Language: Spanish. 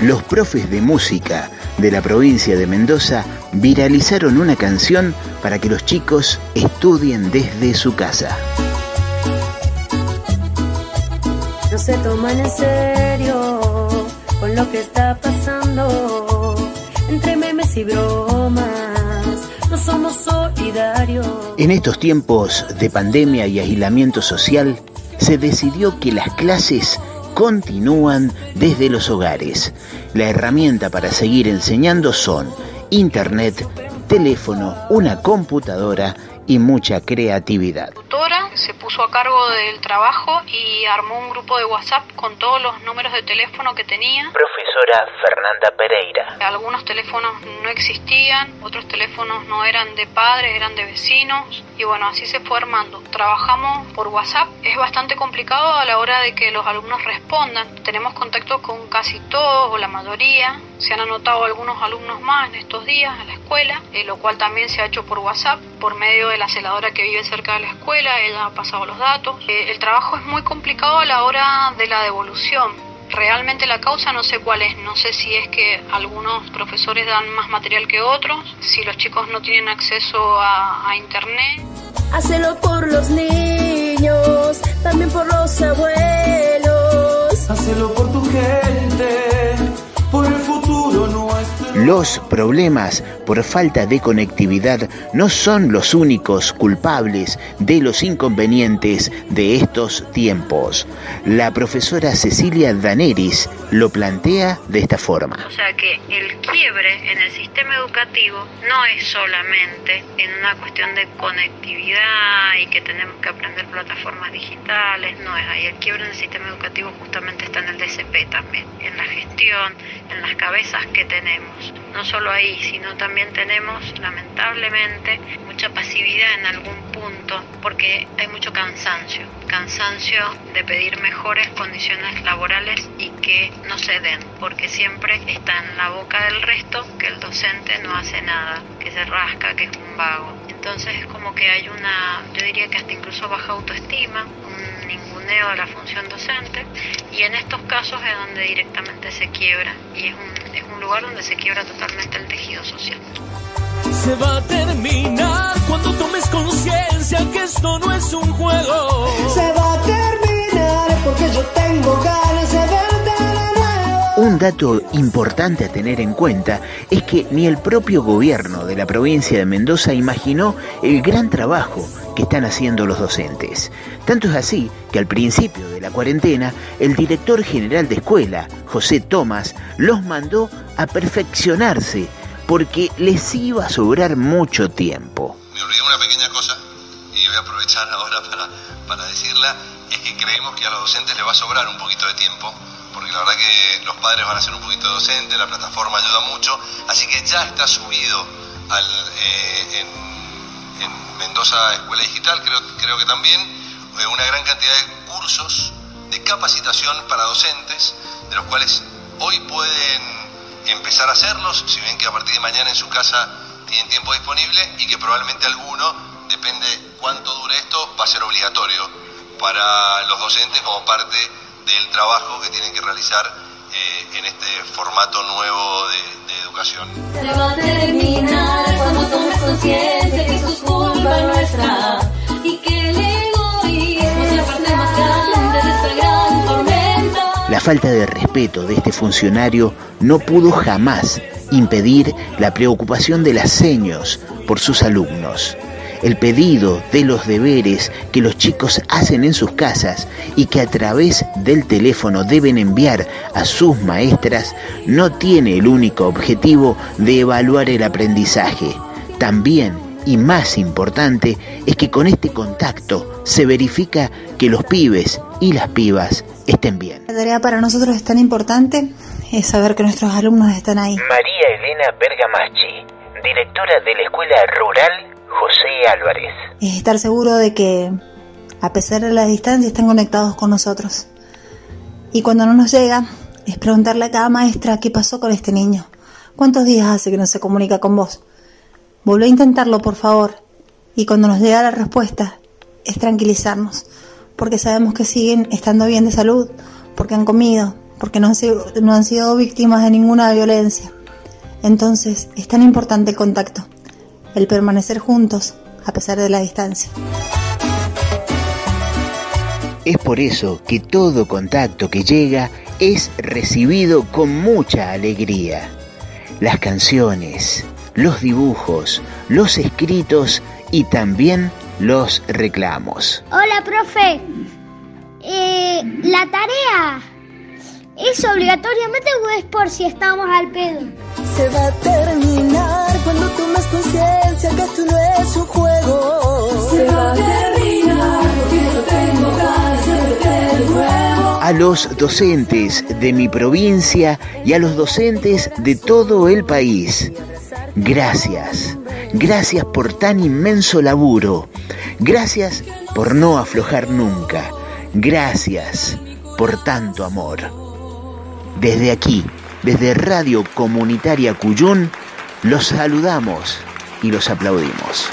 Los profes de música de la provincia de Mendoza viralizaron una canción para que los chicos estudien desde su casa. No se toman en serio con lo que está pasando bromas. No somos solidarios. En estos tiempos de pandemia y aislamiento social, se decidió que las clases continúan desde los hogares. La herramienta para seguir enseñando son internet, teléfono, una computadora y mucha creatividad. Tutora se puso a cargo del trabajo y armó un grupo de WhatsApp con todos los números de teléfono que tenía. Profesora Fernanda Pereira. Algunos teléfonos no existían, otros teléfonos no eran de padres, eran de vecinos y bueno, así se fue armando. Trabajamos por WhatsApp, es bastante complicado a la hora de que los alumnos respondan. Tenemos contacto con casi todos o la mayoría. Se han anotado algunos alumnos más en estos días a la escuela, eh, lo cual también se ha hecho por WhatsApp por medio de la celadora que vive cerca de la escuela, ella ha pasado los datos. Eh, el trabajo es muy complicado a la hora de la devolución. Realmente la causa no sé cuál es, no sé si es que algunos profesores dan más material que otros, si los chicos no tienen acceso a, a internet. Hacelo por los niños, también por los abuelos. Hacelo por tu gente, Los problemas por falta de conectividad no son los únicos culpables de los inconvenientes de estos tiempos. La profesora Cecilia Daneris lo plantea de esta forma. O sea que el quiebre en el sistema educativo no es solamente en una cuestión de conectividad y que tenemos que aprender plataformas digitales, no es ahí. El quiebre en el sistema educativo justamente está en el DCP también, en la gestión, en las cabezas que tenemos. No solo ahí, sino también tenemos, lamentablemente, mucha pasividad en algún punto porque hay mucho cansancio. Cansancio de pedir mejores condiciones laborales y que no se den, porque siempre está en la boca del resto que el docente no hace nada, que se rasca, que es un vago. Entonces es como que hay una, yo diría que hasta incluso baja autoestima, ninguneo de la función docente y en estos casos es donde directamente se quiebra y es un, es un lugar donde se quiebra totalmente el tejido social. Se va a terminar cuando tomes conciencia que esto no es un juego. Se va a terminar porque yo tengo ganas de nuevo. Un dato importante a tener en cuenta es que ni el propio gobierno de la provincia de Mendoza imaginó el gran trabajo que están haciendo los docentes. Tanto es así que al principio de la cuarentena, el director general de escuela, José Tomás, los mandó a perfeccionarse porque les iba a sobrar mucho tiempo. Me olvidé una pequeña cosa y voy a aprovechar ahora para, para decirla, es que creemos que a los docentes les va a sobrar un poquito de tiempo, porque la verdad que los padres van a ser un poquito docentes, la plataforma ayuda mucho, así que ya está subido al, eh, en, en Mendoza Escuela Digital, creo, creo que también, eh, una gran cantidad de cursos de capacitación para docentes, de los cuales hoy pueden empezar a hacerlos, si ven que a partir de mañana en su casa tienen tiempo disponible y que probablemente alguno, depende cuánto dure esto, va a ser obligatorio para los docentes como parte del trabajo que tienen que realizar eh, en este formato nuevo de, de educación. Se va a terminar cuando tomes conciencia que es culpa nuestra y que el egoísmo es la parte más grande de esta gran tormenta. La falta de respeto de este funcionario no pudo jamás impedir la preocupación de las seños por sus alumnos. El pedido de los deberes que los chicos hacen en sus casas y que a través del teléfono deben enviar a sus maestras no tiene el único objetivo de evaluar el aprendizaje. También, y más importante, es que con este contacto se verifica que los pibes y las pibas estén bien. La tarea para nosotros es tan importante es saber que nuestros alumnos están ahí. María Elena Bergamaschi, directora de la Escuela Rural José Álvarez. Es estar seguro de que, a pesar de la distancia, están conectados con nosotros. Y cuando no nos llega, es preguntarle a cada maestra qué pasó con este niño. ¿Cuántos días hace que no se comunica con vos? Volvé a intentarlo, por favor. Y cuando nos llega la respuesta, es tranquilizarnos, porque sabemos que siguen estando bien de salud, porque han comido, porque no han sido, no han sido víctimas de ninguna violencia. Entonces, es tan importante el contacto, el permanecer juntos a pesar de la distancia. Es por eso que todo contacto que llega es recibido con mucha alegría. Las canciones, los dibujos, los escritos y también los reclamos. Hola, profe. Eh, la tarea ¿Es obligatoriamente o es por si estamos al pedo? Se va a terminar cuando tomes conciencia que esto no es un juego. Se va a terminar porque yo tengo ganas de. A los docentes de mi provincia y a los docentes de todo el país, gracias. Gracias por tan inmenso laburo. Gracias por no aflojar nunca. Gracias por tanto amor. Desde aquí, desde Radio Comunitaria Cuyún, los saludamos y los aplaudimos.